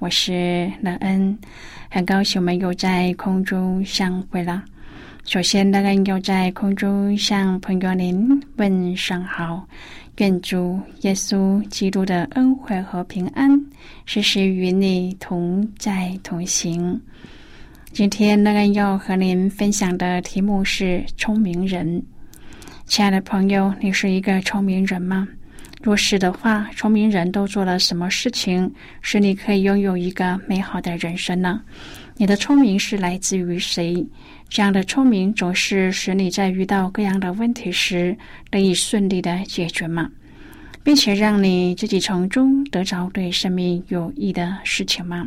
我是乐恩。很高兴我们又在空中相会了。首先，乐恩又在空中向朋友您问声好，愿主耶稣基督的恩惠和平安时时与你同在同行。今天，乐恩要和您分享的题目是“聪明人”。亲爱的朋友，你是一个聪明人吗？若是的话，聪明人都做了什么事情，使你可以拥有一个美好的人生呢？你的聪明是来自于谁？这样的聪明总是使你在遇到各样的问题时得以顺利的解决吗？并且让你自己从中得着对生命有益的事情吗？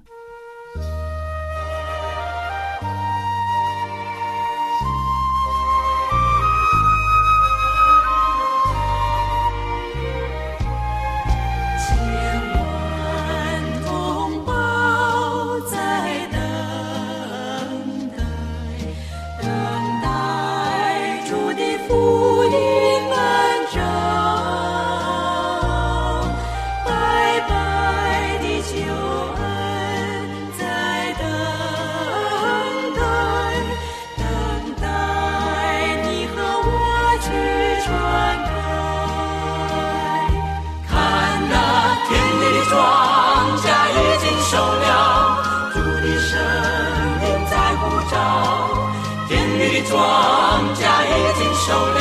so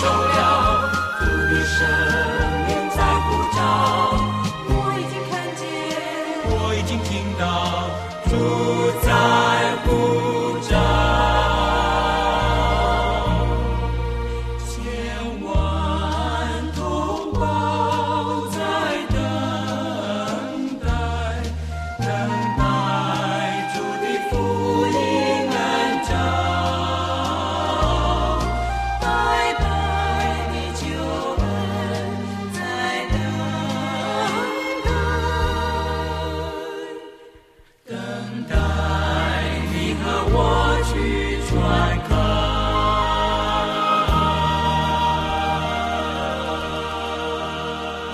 show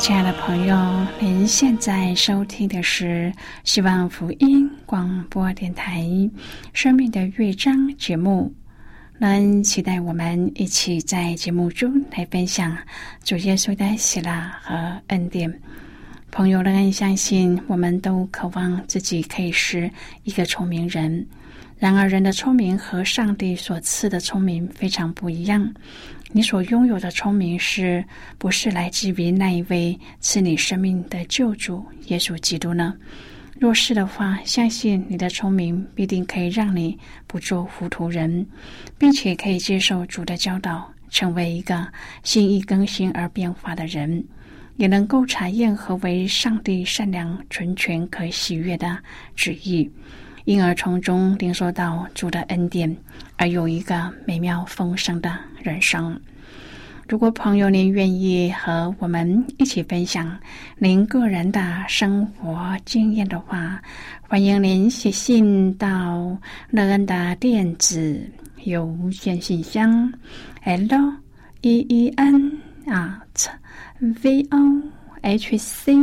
亲爱的朋友，您现在收听的是希望福音广播电台《生命的乐章》节目。能期待我们一起在节目中来分享主耶稣的喜乐和恩典。朋友们，相信我们都渴望自己可以是一个聪明人，然而，人的聪明和上帝所赐的聪明非常不一样。你所拥有的聪明，是不是来自于那一位赐你生命的救主耶稣基督呢？若是的话，相信你的聪明必定可以让你不做糊涂人，并且可以接受主的教导，成为一个心意更新而变化的人，也能够查验何为上帝善良、纯全、可喜悦的旨意。因而从中领受到主的恩典，而有一个美妙丰盛的人生。如果朋友您愿意和我们一起分享您个人的生活经验的话，欢迎您写信到乐恩的电子邮件信箱：l e e n at v o h c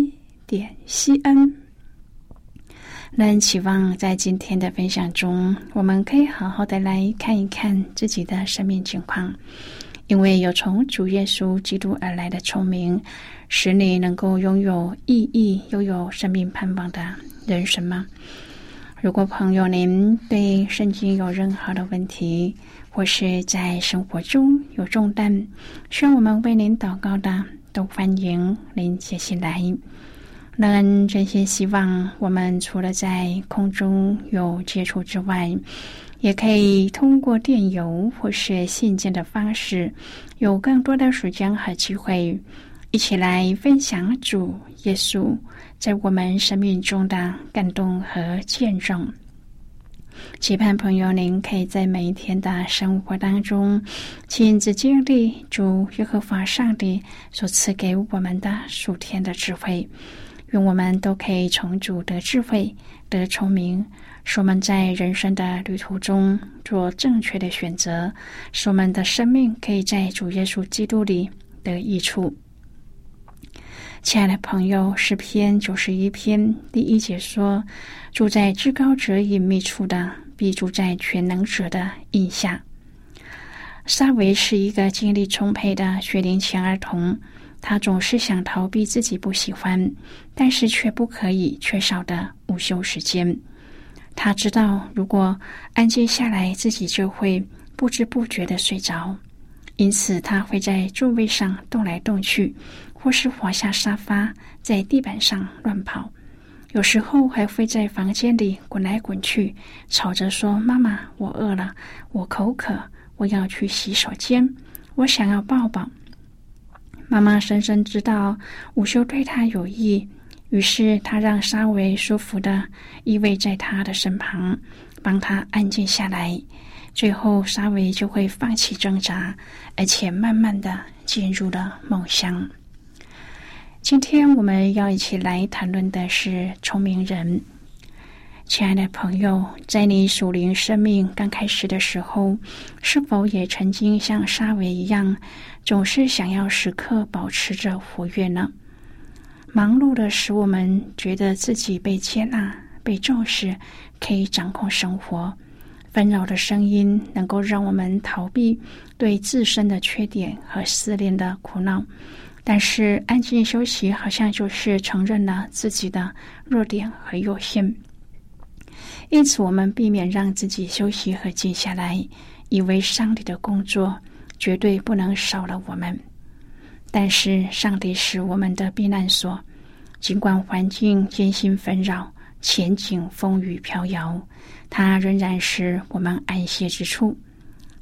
点 c n。那期望在今天的分享中，我们可以好好的来看一看自己的生命情况，因为有从主耶稣基督而来的聪明，使你能够拥有意义、拥有生命盼望的人生吗？如果朋友您对圣经有任何的问题，或是在生活中有重担，需要我们为您祷告的，都欢迎您写信来。能真心希望，我们除了在空中有接触之外，也可以通过电邮或是信件的方式，有更多的时间和机会，一起来分享主耶稣在我们生命中的感动和见证。期盼朋友，您可以在每一天的生活当中，亲自经历主耶和华上帝所赐给我们的属天的智慧。愿我们都可以从主得智慧、得聪明，使我们在人生的旅途中做正确的选择，使我们的生命可以在主耶稣基督里得益处。亲爱的朋友，诗篇九十一篇第一节说：“住在至高者隐秘处的，必住在全能者的印下。”沙维是一个精力充沛的学龄前儿童。他总是想逃避自己不喜欢，但是却不可以缺少的午休时间。他知道，如果安静下来，自己就会不知不觉的睡着。因此，他会在座位上动来动去，或是滑下沙发，在地板上乱跑。有时候还会在房间里滚来滚去，吵着说：“妈妈，我饿了，我口渴，我要去洗手间，我想要抱抱。”妈妈深深知道午休对他有益，于是她让沙维舒服的依偎在他的身旁，帮他安静下来。最后，沙维就会放弃挣扎，而且慢慢的进入了梦乡。今天我们要一起来谈论的是聪明人。亲爱的朋友，在你属灵生命刚开始的时候，是否也曾经像沙维一样，总是想要时刻保持着活跃呢？忙碌的使我们觉得自己被接纳、被重视，可以掌控生活；纷扰的声音能够让我们逃避对自身的缺点和失恋的苦恼。但是安静休息，好像就是承认了自己的弱点和有限。因此，我们避免让自己休息和静下来，以为上帝的工作绝对不能少了我们。但是，上帝是我们的避难所，尽管环境艰辛纷扰，前景风雨飘摇，它仍然是我们安歇之处。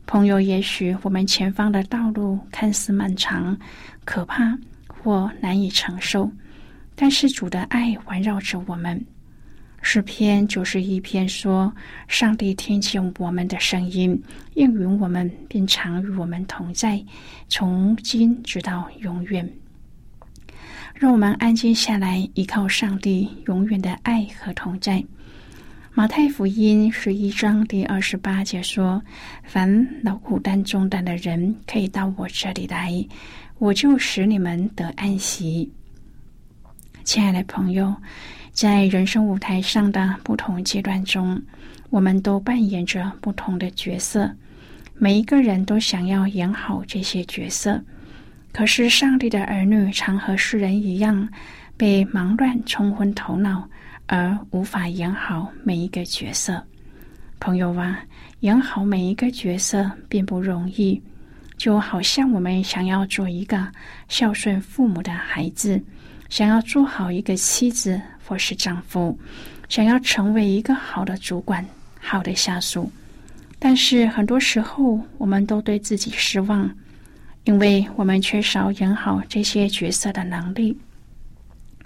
朋友，也许我们前方的道路看似漫长、可怕或难以承受，但是主的爱环绕着我们。诗篇九十一篇说：“上帝听见我们的声音，应允我们，并常与我们同在，从今直到永远。”让我们安静下来，依靠上帝永远的爱和同在。马太福音十一章第二十八节说：“凡劳苦担重担的人，可以到我这里来，我就使你们得安息。”亲爱的朋友。在人生舞台上的不同阶段中，我们都扮演着不同的角色。每一个人都想要演好这些角色，可是上帝的儿女常和世人一样，被忙乱冲昏头脑，而无法演好每一个角色。朋友啊，演好每一个角色并不容易，就好像我们想要做一个孝顺父母的孩子，想要做好一个妻子或是丈夫，想要成为一个好的主管、好的下属。但是很多时候，我们都对自己失望，因为我们缺少演好这些角色的能力。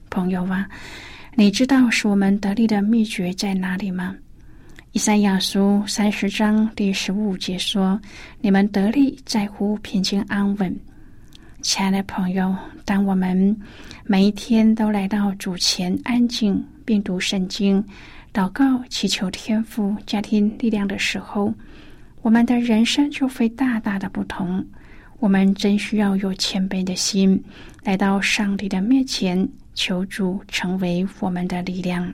朋友啊，你知道使我们得力的秘诀在哪里吗？以赛亚书三十章第十五节说：“你们得力在乎平静安稳。”亲爱的朋友，当我们每一天都来到主前安静，并读圣经、祷告、祈求天赋、家庭力量的时候，我们的人生就会大大的不同。我们真需要有谦卑的心，来到上帝的面前，求主成为我们的力量。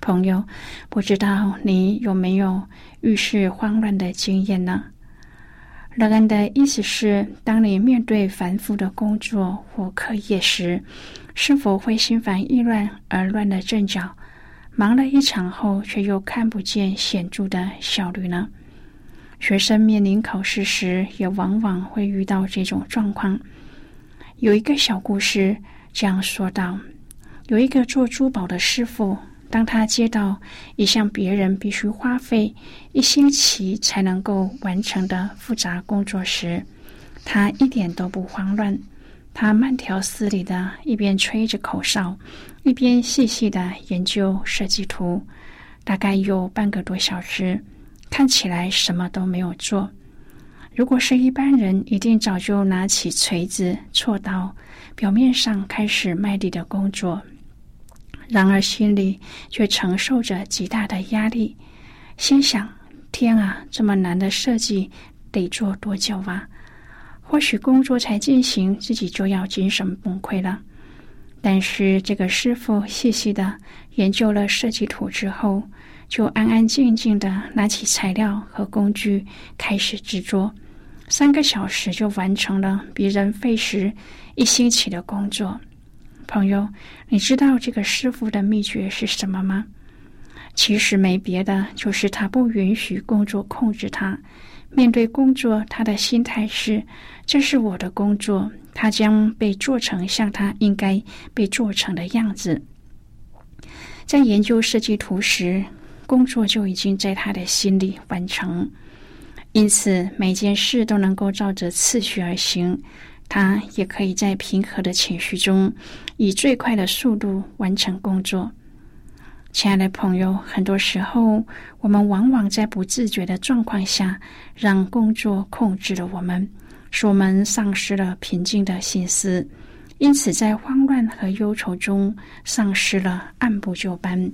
朋友，不知道你有没有遇事慌乱的经验呢？乐恩的意思是，当你面对繁复的工作或课业时，是否会心烦意乱而乱了阵脚？忙了一场后，却又看不见显著的效率呢？学生面临考试时，也往往会遇到这种状况。有一个小故事这样说道：有一个做珠宝的师傅。当他接到一项别人必须花费一星期才能够完成的复杂工作时，他一点都不慌乱。他慢条斯理的一边吹着口哨，一边细细的研究设计图。大概有半个多小时，看起来什么都没有做。如果是一般人，一定早就拿起锤子、锉刀，表面上开始卖力的工作。然而，心里却承受着极大的压力，心想：“天啊，这么难的设计得做多久啊？或许工作才进行，自己就要精神崩溃了。”但是，这个师傅细细的研究了设计图之后，就安安静静的拿起材料和工具开始制作，三个小时就完成了别人费时一星期的工作。朋友，你知道这个师傅的秘诀是什么吗？其实没别的，就是他不允许工作控制他。面对工作，他的心态是：这是我的工作，它将被做成像它应该被做成的样子。在研究设计图时，工作就已经在他的心里完成，因此每件事都能够照着次序而行。他也可以在平和的情绪中，以最快的速度完成工作。亲爱的朋友，很多时候我们往往在不自觉的状况下，让工作控制了我们，使我们丧失了平静的心思，因此在慌乱和忧愁中，丧失了按部就班、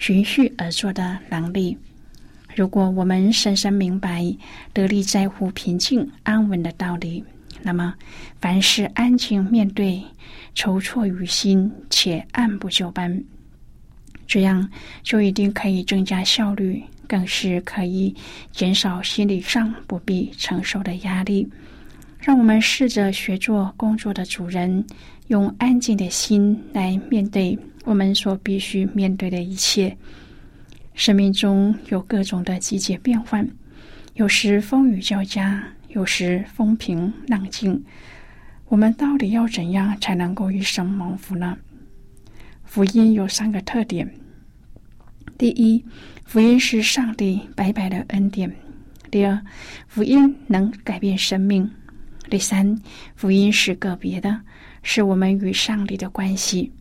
循序而作的能力。如果我们深深明白得力在乎平静安稳的道理。那么，凡事安静面对，筹措于心，且按部就班，这样就一定可以增加效率，更是可以减少心理上不必承受的压力。让我们试着学做工作的主人，用安静的心来面对我们所必须面对的一切。生命中有各种的季节变换，有时风雨交加。有时风平浪静，我们到底要怎样才能够一生蒙福呢？福音有三个特点：第一，福音是上帝白白的恩典；第二，福音能改变生命；第三，福音是个别的，是我们与上帝的关系。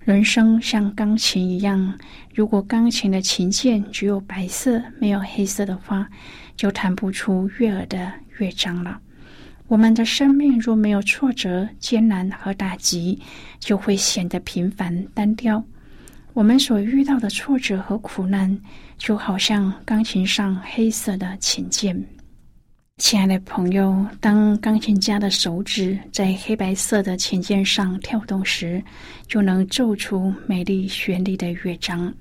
人生像钢琴一样，如果钢琴的琴键只有白色没有黑色的话，就弹不出悦耳的。乐章了。我们的生命若没有挫折、艰难和打击，就会显得平凡单调。我们所遇到的挫折和苦难，就好像钢琴上黑色的琴键。亲爱的朋友，当钢琴家的手指在黑白色的琴键上跳动时，就能奏出美丽绚丽的乐章。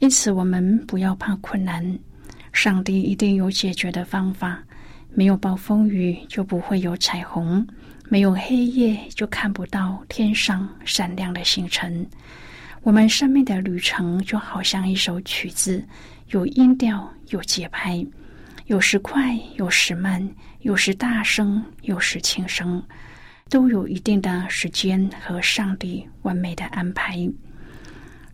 因此，我们不要怕困难，上帝一定有解决的方法。没有暴风雨，就不会有彩虹；没有黑夜，就看不到天上闪亮的星辰。我们生命的旅程就好像一首曲子，有音调，有节拍，有时快，有时慢，有时大声，有时轻声，都有一定的时间和上帝完美的安排。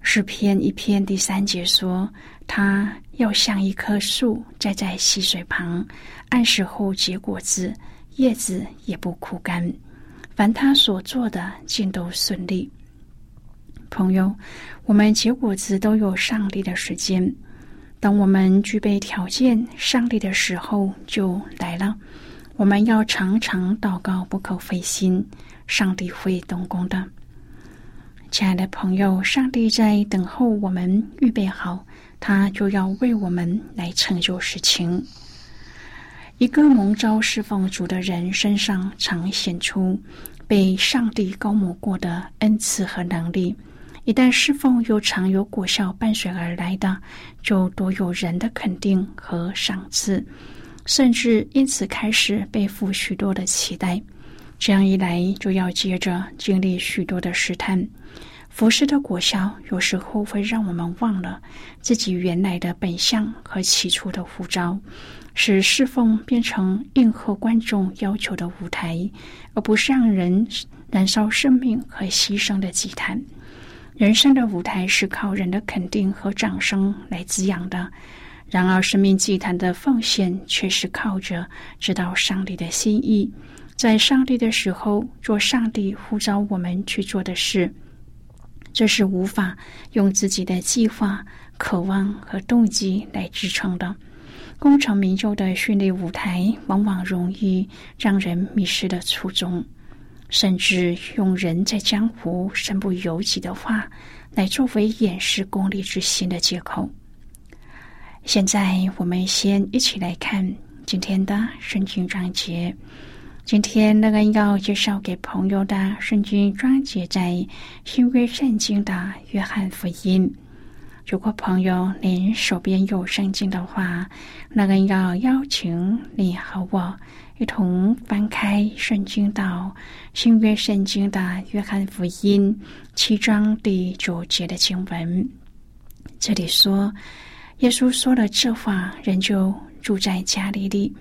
诗篇一篇第三节说：“他要像一棵树栽在溪水旁，按时后结果子，叶子也不枯干。凡他所做的，尽都顺利。”朋友，我们结果子都有上帝的时间。当我们具备条件，上帝的时候就来了。我们要常常祷告，不可灰心，上帝会动工的。亲爱的朋友，上帝在等候我们预备好，他就要为我们来成就事情。一个蒙召侍奉主的人身上常显出被上帝高摩过的恩赐和能力。一旦侍奉又常有果效伴随而来的，就多有人的肯定和赏赐，甚至因此开始背负许多的期待。这样一来，就要接着经历许多的试探。服侍的果效有时候会让我们忘了自己原来的本相和起初的呼召，使侍奉变成应和观众要求的舞台，而不是让人燃烧生命和牺牲的祭坛。人生的舞台是靠人的肯定和掌声来滋养的，然而生命祭坛的奉献却是靠着知道上帝的心意，在上帝的时候做上帝呼召我们去做的事。这是无法用自己的计划、渴望和动机来支撑的。功成名就的训练舞台，往往容易让人迷失了初衷。甚至用人在江湖身不由己的话来作为掩饰功利之心的借口。现在，我们先一起来看今天的圣经章节。今天那个要介绍给朋友的圣经章节，在新约圣经的约翰福音。如果朋友您手边有圣经的话，那个要邀请你和我。一同翻开圣经到新约圣经的约翰福音七章第九节的经文，这里说，耶稣说了这话，人就住在加利利。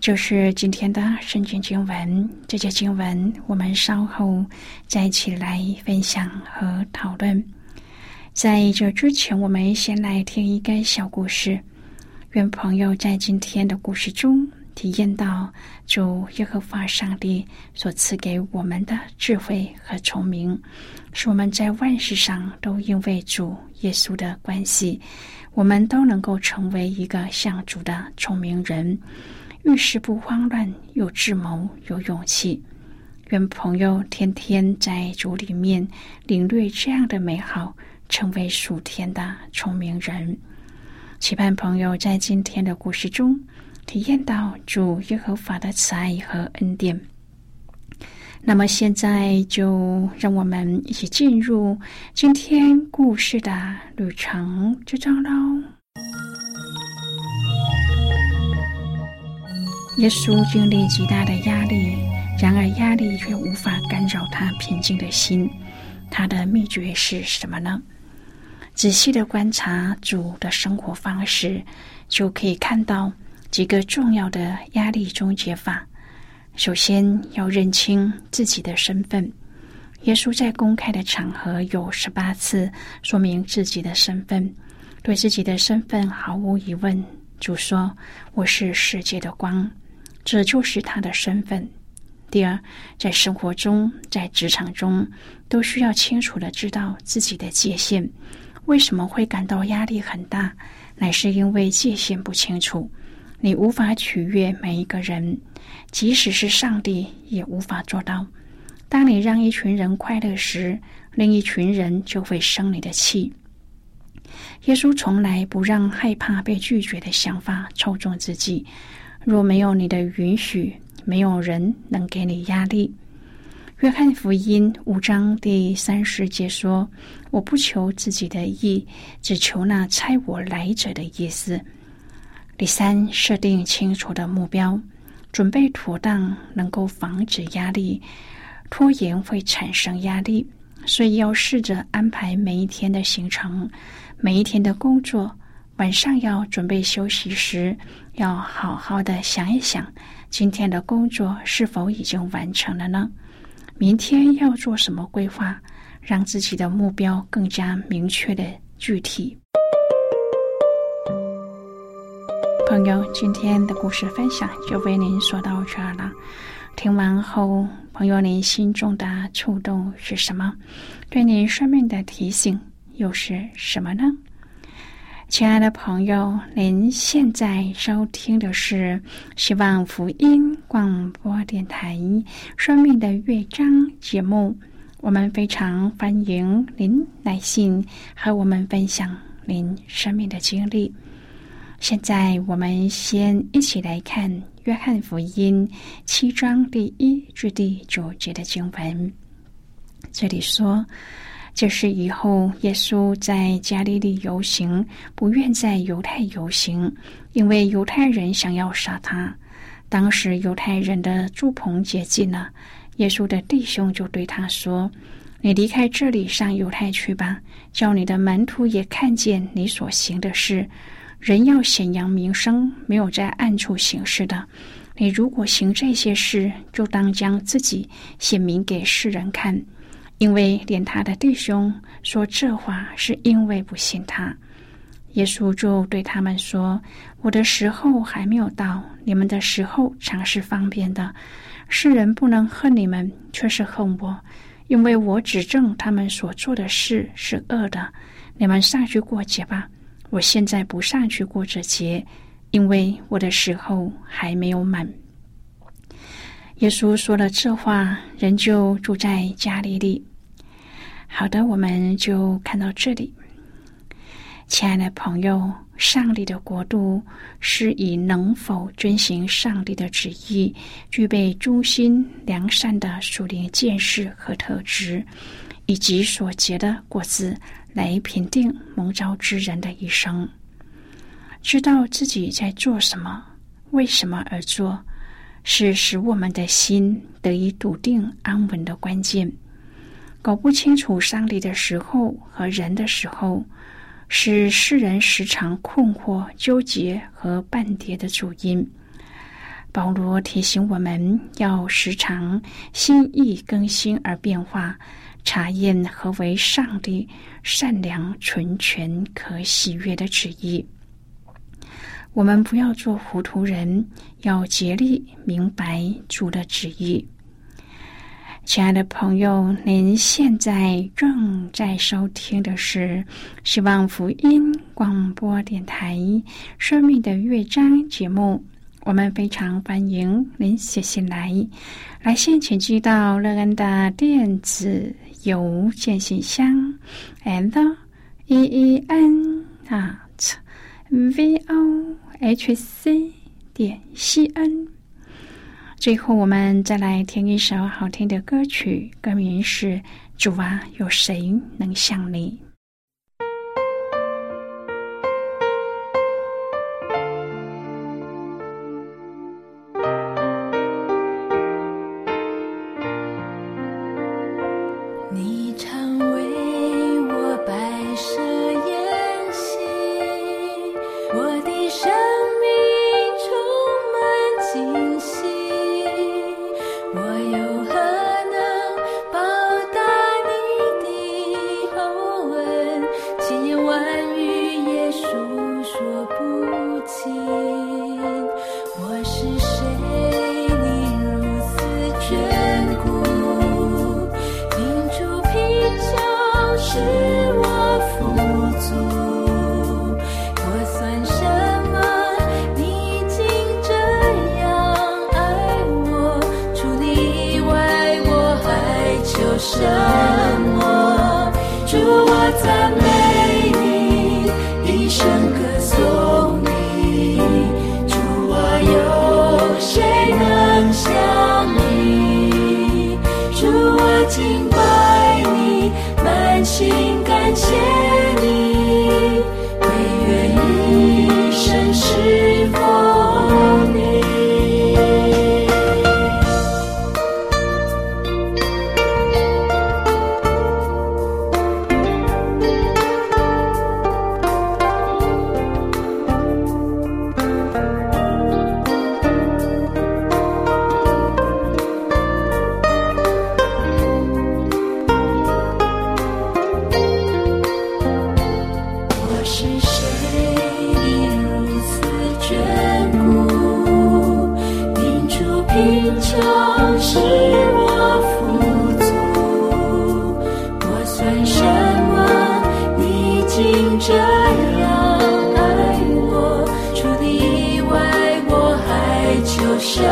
就是今天的圣经经文，这节经文我们稍后再一起来分享和讨论。在这之前，我们先来听一个小故事。愿朋友在今天的故事中。体验到主耶和华上帝所赐给我们的智慧和聪明，使我们在万事上都因为主耶稣的关系，我们都能够成为一个像主的聪明人，遇事不慌乱，有智谋，有勇气。愿朋友天天在主里面领略这样的美好，成为属天的聪明人。期盼朋友在今天的故事中。体验到主耶和华的慈爱和恩典。那么现在就让我们一起进入今天故事的旅程之中喽。耶稣经历极大的压力，然而压力却无法干扰他平静的心。他的秘诀是什么呢？仔细的观察主的生活方式，就可以看到。几个重要的压力终结法：首先要认清自己的身份。耶稣在公开的场合有十八次说明自己的身份，对自己的身份毫无疑问。主说：“我是世界的光。”这就是他的身份。第二，在生活中、在职场中，都需要清楚的知道自己的界限。为什么会感到压力很大？乃是因为界限不清楚。你无法取悦每一个人，即使是上帝也无法做到。当你让一群人快乐时，另一群人就会生你的气。耶稣从来不让害怕被拒绝的想法抽中自己。若没有你的允许，没有人能给你压力。约翰福音五章第三十节说：“我不求自己的意，只求那差我来者的意思。”第三，设定清楚的目标，准备妥当，能够防止压力。拖延会产生压力，所以要试着安排每一天的行程，每一天的工作，晚上要准备休息时，要好好的想一想，今天的工作是否已经完成了呢？明天要做什么规划，让自己的目标更加明确的具体。朋友，今天的故事分享就为您说到这儿了。听完后，朋友您心中的触动是什么？对您生命的提醒又是什么呢？亲爱的朋友，您现在收听的是希望福音广播电台《生命的乐章》节目。我们非常欢迎您来信和我们分享您生命的经历。现在，我们先一起来看《约翰福音》七章第一至第九节的经文。这里说。这是以后，耶稣在加利利游行，不愿在犹太游行，因为犹太人想要杀他。当时犹太人的住棚接近了，耶稣的弟兄就对他说：“你离开这里，上犹太去吧，叫你的门徒也看见你所行的事。人要显扬名声，没有在暗处行事的。你如果行这些事，就当将自己显明给世人看。”因为连他的弟兄说这话，是因为不信他。耶稣就对他们说：“我的时候还没有到，你们的时候常是方便的。世人不能恨你们，却是恨我，因为我指证他们所做的事是恶的。你们上去过节吧，我现在不上去过这节，因为我的时候还没有满。”耶稣说了这话，人就住在家里里。好的，我们就看到这里。亲爱的朋友，上帝的国度是以能否遵行上帝的旨意、具备忠心良善的属灵见识和特质，以及所结的果子来评定蒙召之人的一生。知道自己在做什么，为什么而做。是使我们的心得以笃定安稳的关键。搞不清楚上帝的时候和人的时候，是世人时常困惑、纠结和半跌的主因。保罗提醒我们要时常心意更新而变化，查验何为上帝善良、纯全、可喜悦的旨意。我们不要做糊涂人，要竭力明白主的旨意。亲爱的朋友，您现在正在收听的是希望福音广播电台《生命的乐章》节目。我们非常欢迎您写信来，来信请寄到乐恩的电子邮件信箱，and e e n 啊。v o h c 点 c n。最后，我们再来听一首好听的歌曲，歌名是《主啊，有谁能像你》。什么。祝我赞美你，一生歌颂你。祝我有谁能像你？祝我敬拜你，满心感谢。贫穷使我富足我算什么？你竟这样爱我除你以外我还求什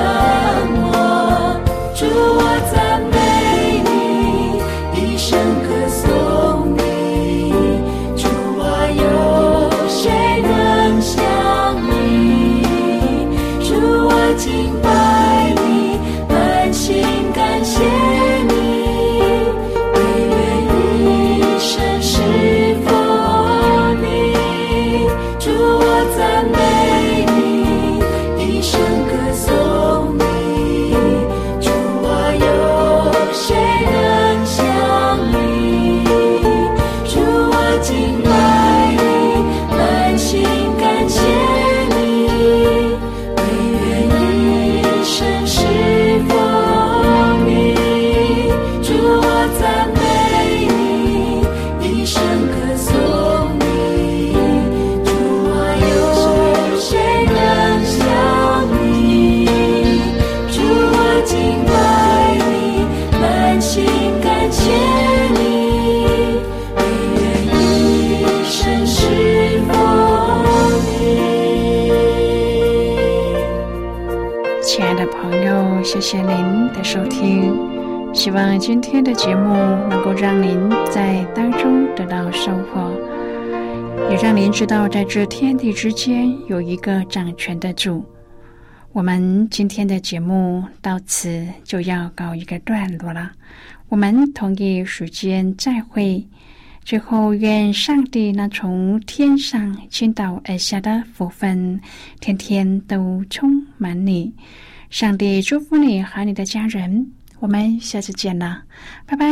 今天的节目能够让您在当中得到收获，也让您知道在这天地之间有一个掌权的主。我们今天的节目到此就要告一个段落了，我们同一时间再会。最后，愿上帝那从天上倾倒而下的福分，天天都充满你。上帝祝福你和你的家人。我们下次见了，拜拜。